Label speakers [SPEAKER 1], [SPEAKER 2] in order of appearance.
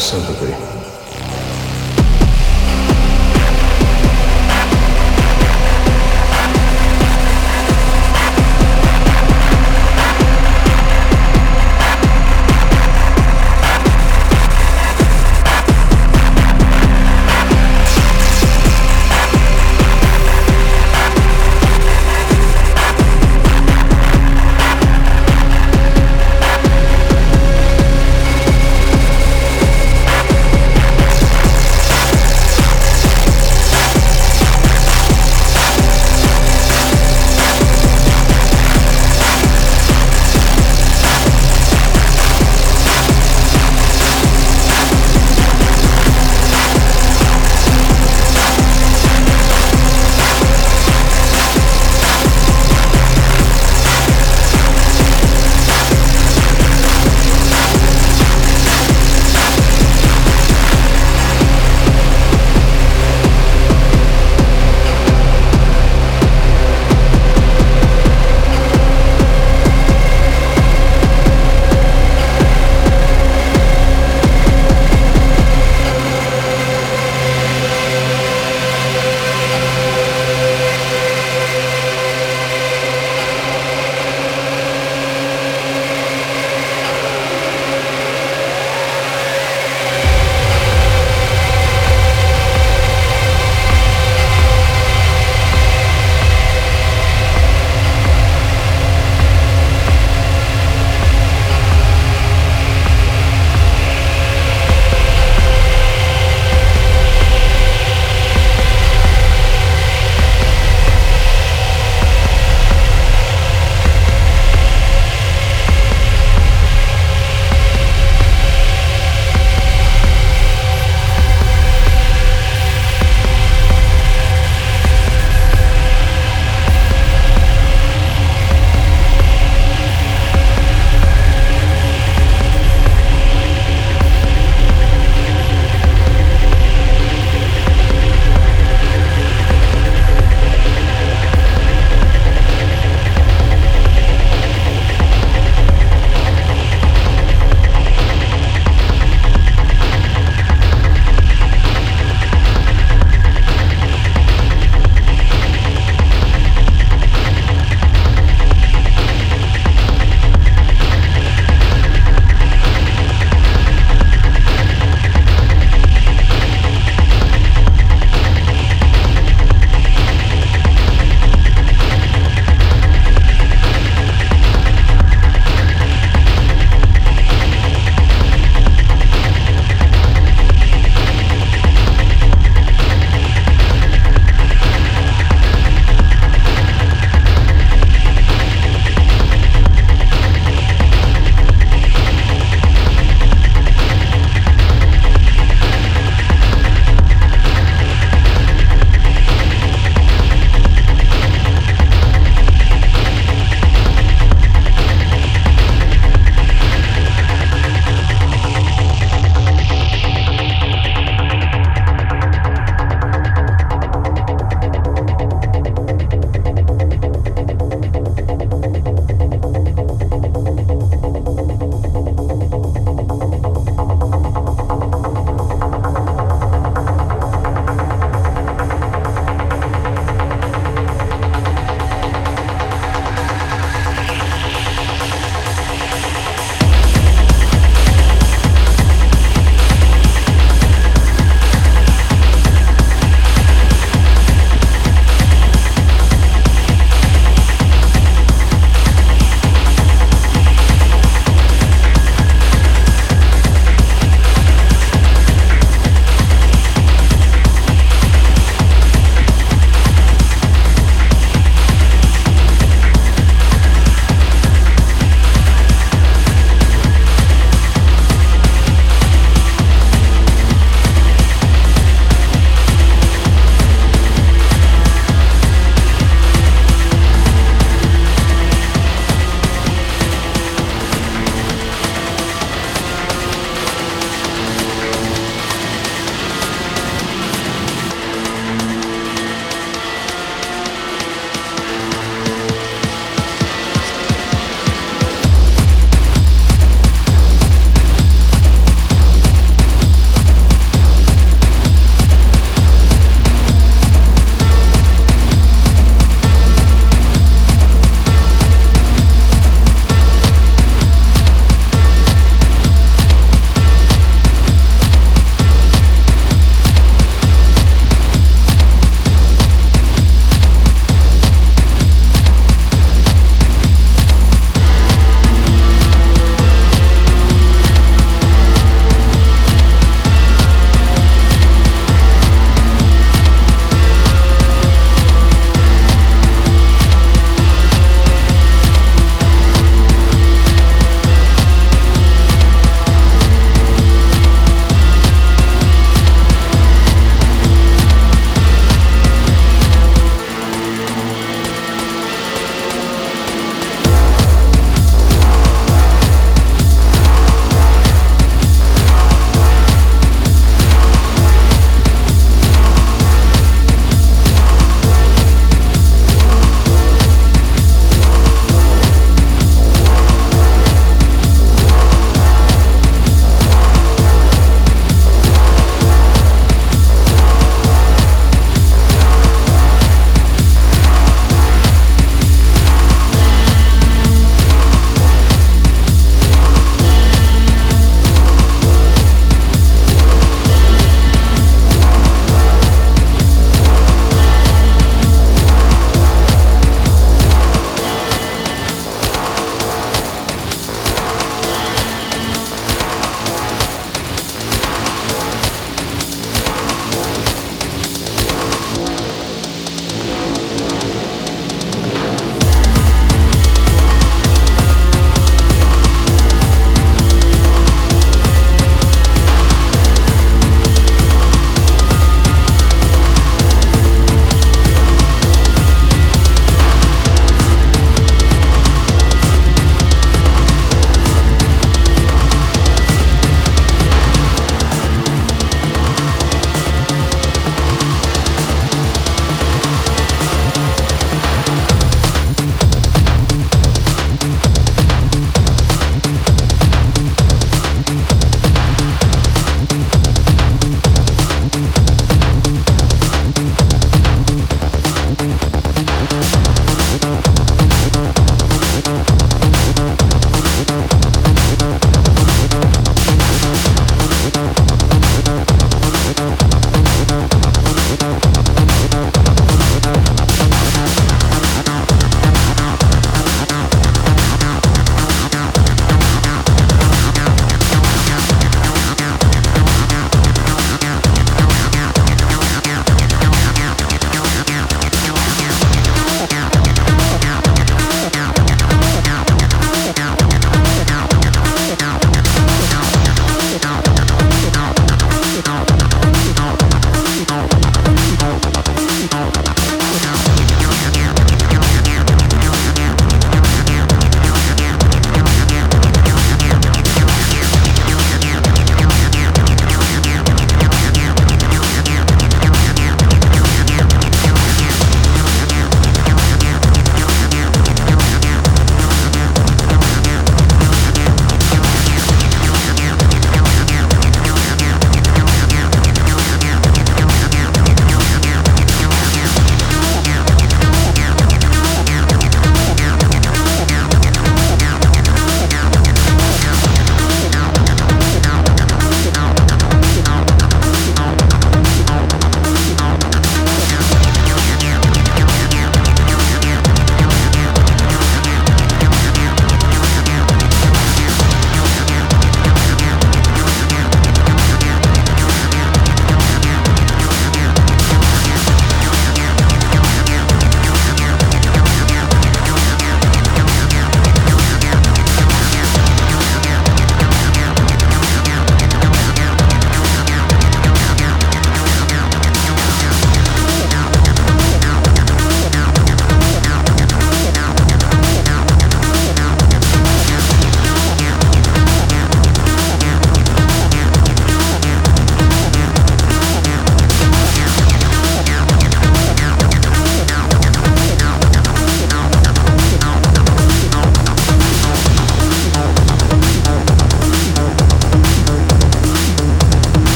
[SPEAKER 1] sympathy.